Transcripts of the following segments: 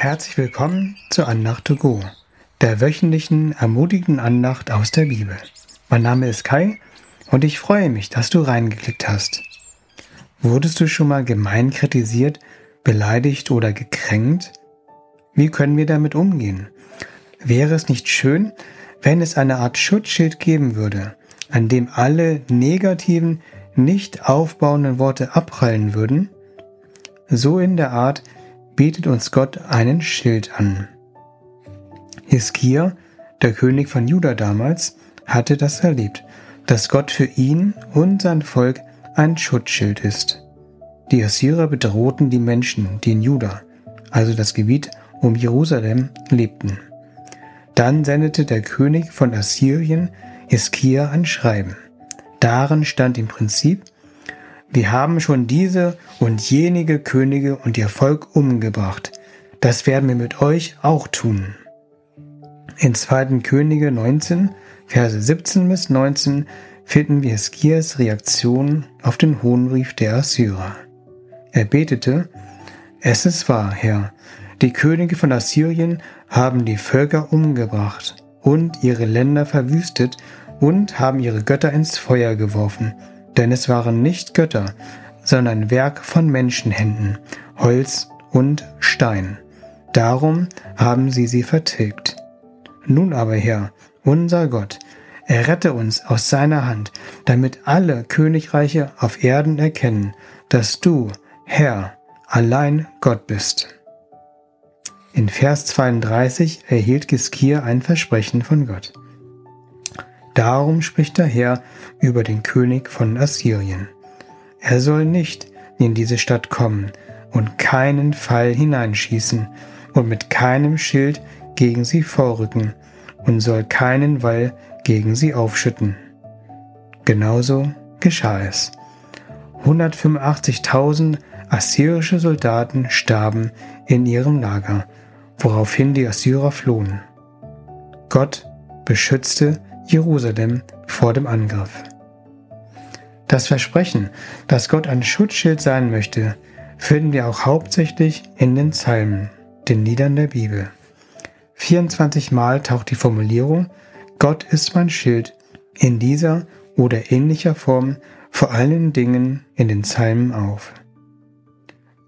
Herzlich willkommen zur Andacht to go, der wöchentlichen ermutigenden Andacht aus der Bibel. Mein Name ist Kai und ich freue mich, dass du reingeklickt hast. Wurdest du schon mal gemein kritisiert, beleidigt oder gekränkt? Wie können wir damit umgehen? Wäre es nicht schön, wenn es eine Art Schutzschild geben würde, an dem alle negativen, nicht aufbauenden Worte abprallen würden? So in der Art, bietet uns Gott einen Schild an. Hiskia, der König von Juda damals, hatte das erlebt, dass Gott für ihn und sein Volk ein Schutzschild ist. Die Assyrer bedrohten die Menschen, die in Juda, also das Gebiet um Jerusalem, lebten. Dann sendete der König von Assyrien Hiskia ein Schreiben. Darin stand im Prinzip, wir haben schon diese und jenige Könige und ihr Volk umgebracht. Das werden wir mit euch auch tun. In 2. Könige 19, Verse 17 bis 19 finden wir Skias Reaktion auf den Hohenbrief der Assyrer. Er betete, Es ist wahr, Herr, die Könige von Assyrien haben die Völker umgebracht und ihre Länder verwüstet und haben ihre Götter ins Feuer geworfen denn es waren nicht Götter, sondern Werk von Menschenhänden, Holz und Stein. Darum haben sie sie vertilgt. Nun aber, Herr, unser Gott, errette uns aus seiner Hand, damit alle Königreiche auf Erden erkennen, dass du, Herr, allein Gott bist. In Vers 32 erhielt Giskir ein Versprechen von Gott. Darum spricht der Herr über den König von Assyrien. Er soll nicht in diese Stadt kommen und keinen Pfeil hineinschießen und mit keinem Schild gegen sie vorrücken und soll keinen Wall gegen sie aufschütten. Genauso geschah es. 185.000 assyrische Soldaten starben in ihrem Lager, woraufhin die Assyrer flohen. Gott beschützte Jerusalem vor dem Angriff. Das Versprechen, dass Gott ein Schutzschild sein möchte, finden wir auch hauptsächlich in den Psalmen, den Liedern der Bibel. 24 Mal taucht die Formulierung Gott ist mein Schild in dieser oder ähnlicher Form vor allen Dingen in den Psalmen auf.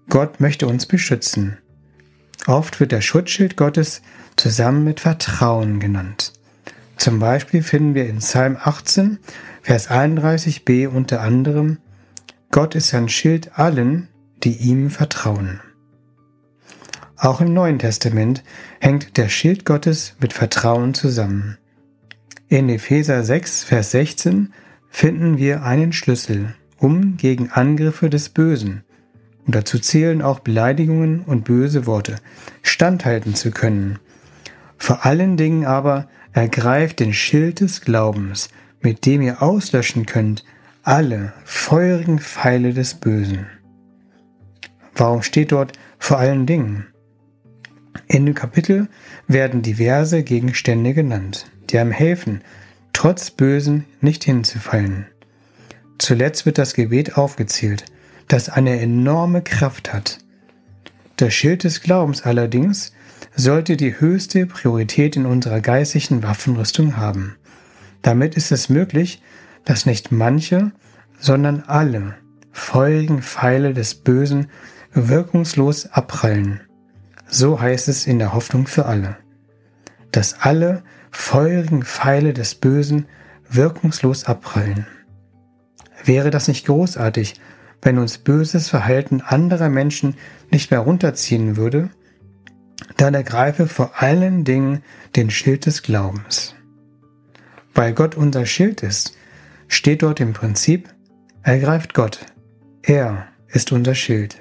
Gott möchte uns beschützen. Oft wird der Schutzschild Gottes zusammen mit Vertrauen genannt. Zum Beispiel finden wir in Psalm 18, Vers 31b unter anderem, Gott ist ein Schild allen, die ihm vertrauen. Auch im Neuen Testament hängt der Schild Gottes mit Vertrauen zusammen. In Epheser 6, Vers 16 finden wir einen Schlüssel, um gegen Angriffe des Bösen, und dazu zählen auch Beleidigungen und böse Worte, standhalten zu können. Vor allen Dingen aber Ergreift den Schild des Glaubens, mit dem ihr auslöschen könnt alle feurigen Pfeile des Bösen. Warum steht dort vor allen Dingen? In dem Kapitel werden diverse Gegenstände genannt, die einem helfen, trotz Bösen nicht hinzufallen. Zuletzt wird das Gebet aufgezählt, das eine enorme Kraft hat. Das Schild des Glaubens allerdings sollte die höchste Priorität in unserer geistigen Waffenrüstung haben. Damit ist es möglich, dass nicht manche, sondern alle feurigen Pfeile des Bösen wirkungslos abprallen. So heißt es in der Hoffnung für alle. Dass alle feurigen Pfeile des Bösen wirkungslos abprallen. Wäre das nicht großartig, wenn uns böses Verhalten anderer Menschen nicht mehr runterziehen würde, dann ergreife vor allen Dingen den Schild des Glaubens. Weil Gott unser Schild ist, steht dort im Prinzip, ergreift Gott. Er ist unser Schild.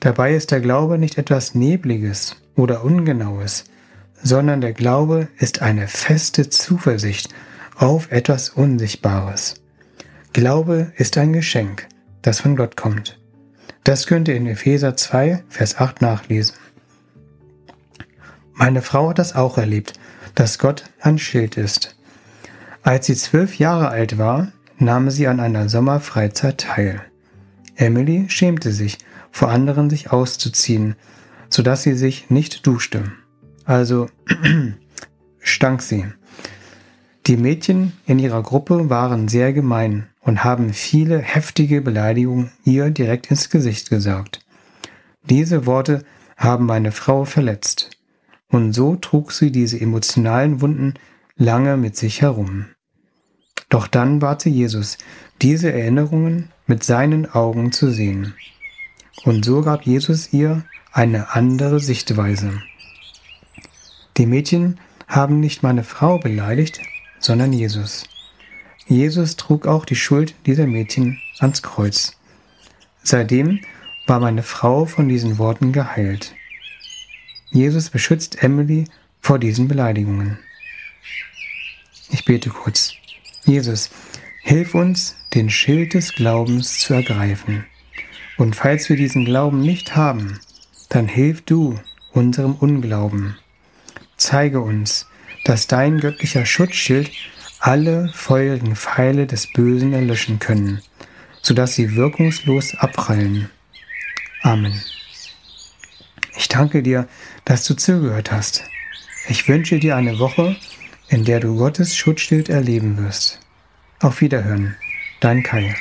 Dabei ist der Glaube nicht etwas Nebliges oder Ungenaues, sondern der Glaube ist eine feste Zuversicht auf etwas Unsichtbares. Glaube ist ein Geschenk, das von Gott kommt. Das könnt ihr in Epheser 2, Vers 8 nachlesen. Meine Frau hat das auch erlebt, dass Gott ein Schild ist. Als sie zwölf Jahre alt war, nahm sie an einer Sommerfreizeit teil. Emily schämte sich, vor anderen sich auszuziehen, sodass sie sich nicht duschte. Also stank sie. Die Mädchen in ihrer Gruppe waren sehr gemein und haben viele heftige Beleidigungen ihr direkt ins Gesicht gesagt. Diese Worte haben meine Frau verletzt. Und so trug sie diese emotionalen Wunden lange mit sich herum. Doch dann bate Jesus, diese Erinnerungen mit seinen Augen zu sehen. Und so gab Jesus ihr eine andere Sichtweise. Die Mädchen haben nicht meine Frau beleidigt, sondern Jesus. Jesus trug auch die Schuld dieser Mädchen ans Kreuz. Seitdem war meine Frau von diesen Worten geheilt. Jesus beschützt Emily vor diesen Beleidigungen. Ich bete kurz. Jesus, hilf uns, den Schild des Glaubens zu ergreifen. Und falls wir diesen Glauben nicht haben, dann hilf du unserem Unglauben. Zeige uns, dass dein göttlicher Schutzschild alle feurigen Pfeile des Bösen erlöschen können, sodass sie wirkungslos abprallen. Amen. Ich danke dir, dass du zugehört hast. Ich wünsche dir eine Woche, in der du Gottes Schutzschild erleben wirst. Auf Wiederhören, dein Kai.